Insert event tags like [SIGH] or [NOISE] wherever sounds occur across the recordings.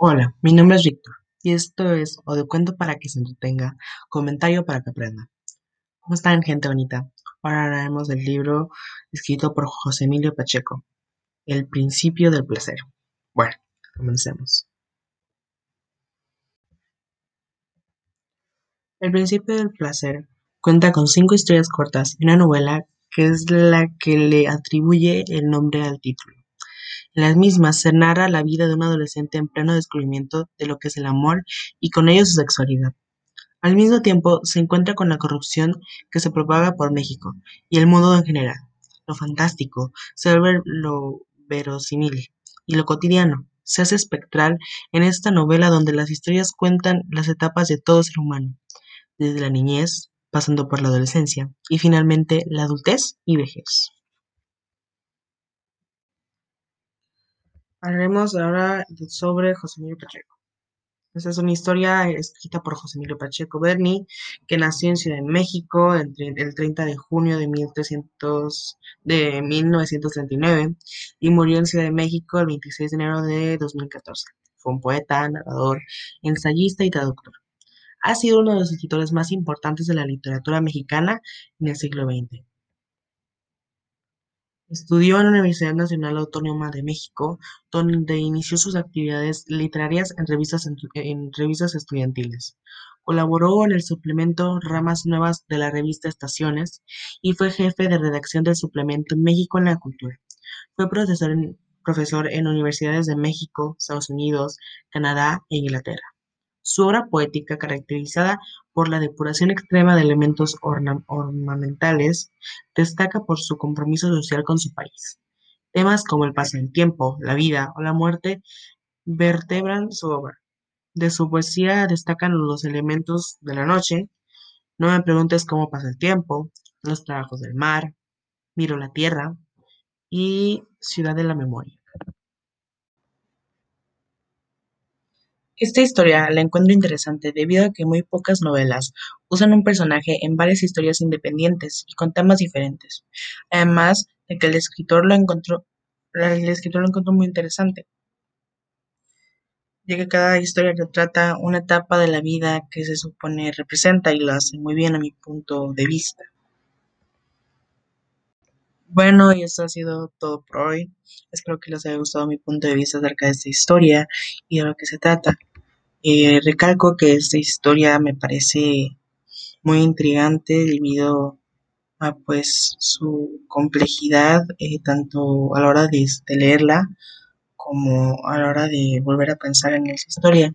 Hola, mi nombre es Víctor y esto es O de cuento para que se entretenga, comentario para que aprenda. ¿Cómo están, gente bonita? Ahora hablaremos del libro escrito por José Emilio Pacheco, El principio del placer. Bueno, comencemos. El principio del placer cuenta con cinco historias cortas y una novela que es la que le atribuye el nombre al título. En las mismas se narra la vida de un adolescente en pleno descubrimiento de lo que es el amor y con ello su sexualidad. Al mismo tiempo se encuentra con la corrupción que se propaga por México y el mundo en general. Lo fantástico se vuelve lo verosímil y lo cotidiano se hace espectral en esta novela donde las historias cuentan las etapas de todo ser humano, desde la niñez, pasando por la adolescencia y finalmente la adultez y vejez. Hablaremos ahora sobre José Emilio Pacheco. Esta es una historia escrita por José Emilio Pacheco Berni, que nació en Ciudad de México entre el 30 de junio de, 1300, de 1939 y murió en Ciudad de México el 26 de enero de 2014. Fue un poeta, narrador, ensayista y traductor. Ha sido uno de los escritores más importantes de la literatura mexicana en el siglo XX. Estudió en la Universidad Nacional Autónoma de México, donde inició sus actividades literarias en revistas, estudiantiles. Colaboró en el suplemento Ramas Nuevas de la revista Estaciones y fue jefe de redacción del suplemento México en la Cultura. Fue profesor en universidades de México, Estados Unidos, Canadá e Inglaterra. Su obra poética, caracterizada por la depuración extrema de elementos ornamentales, destaca por su compromiso social con su país. Temas como el paso del tiempo, la vida o la muerte vertebran su obra. De su poesía destacan los elementos de la noche, No me preguntes cómo pasa el tiempo, Los trabajos del mar, Miro la tierra y Ciudad de la memoria. Esta historia la encuentro interesante debido a que muy pocas novelas usan un personaje en varias historias independientes y con temas diferentes. Además de que el escritor lo encontró, el escritor lo encontró muy interesante, ya que cada historia retrata una etapa de la vida que se supone representa y lo hace muy bien a mi punto de vista. Bueno, y eso ha sido todo por hoy. Espero que les haya gustado mi punto de vista acerca de esta historia y de lo que se trata. Eh, recalco que esta historia me parece muy intrigante debido a pues su complejidad eh, tanto a la hora de, leerla como a la hora de volver a pensar en esa historia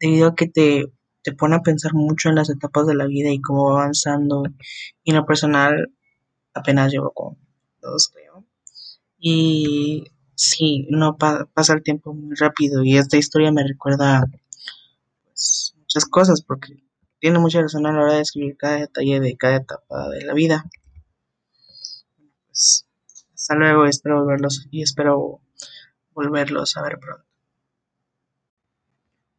debido a que te, te pone a pensar mucho en las etapas de la vida y cómo va avanzando. Y en lo personal apenas llevo con dos creo. Y sí no pasa el tiempo muy rápido y esta historia me recuerda muchas cosas, porque tiene mucha razón a la hora de escribir cada detalle de cada etapa de la vida. Pues, hasta luego, espero verlos y espero volverlos a ver pronto.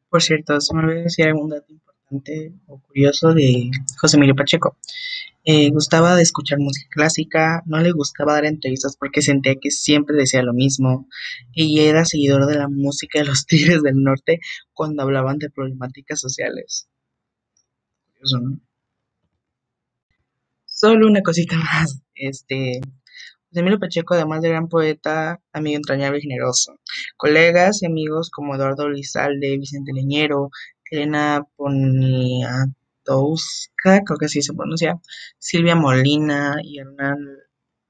Por cierto, se me olvidó decir algún dato importante o curioso de José Emilio Pacheco. Eh, gustaba de escuchar música clásica, no le gustaba dar entrevistas porque sentía que siempre decía lo mismo y era seguidor de la música de los [LAUGHS] Tigres del Norte cuando hablaban de problemáticas sociales. Solo una cosita [LAUGHS] más, este, Emilio Pacheco, además de gran poeta, amigo entrañable y generoso. Colegas y amigos como Eduardo Lizalde, Vicente Leñero, Elena Poniatowska, creo que así se pronuncia, Silvia Molina y Hernán,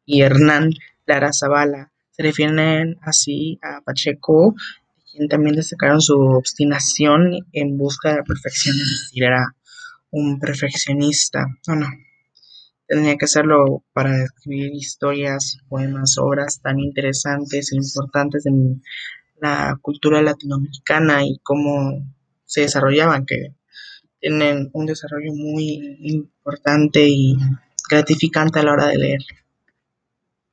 y Hernán Lara Zavala. Se refieren así a Pacheco, quien también destacaron su obstinación en busca de la perfección, es decir, era un perfeccionista. No, no, Tendría que hacerlo para escribir historias, poemas, obras tan interesantes e importantes en la cultura latinoamericana y cómo se desarrollaban, que tienen un desarrollo muy importante y gratificante a la hora de leer.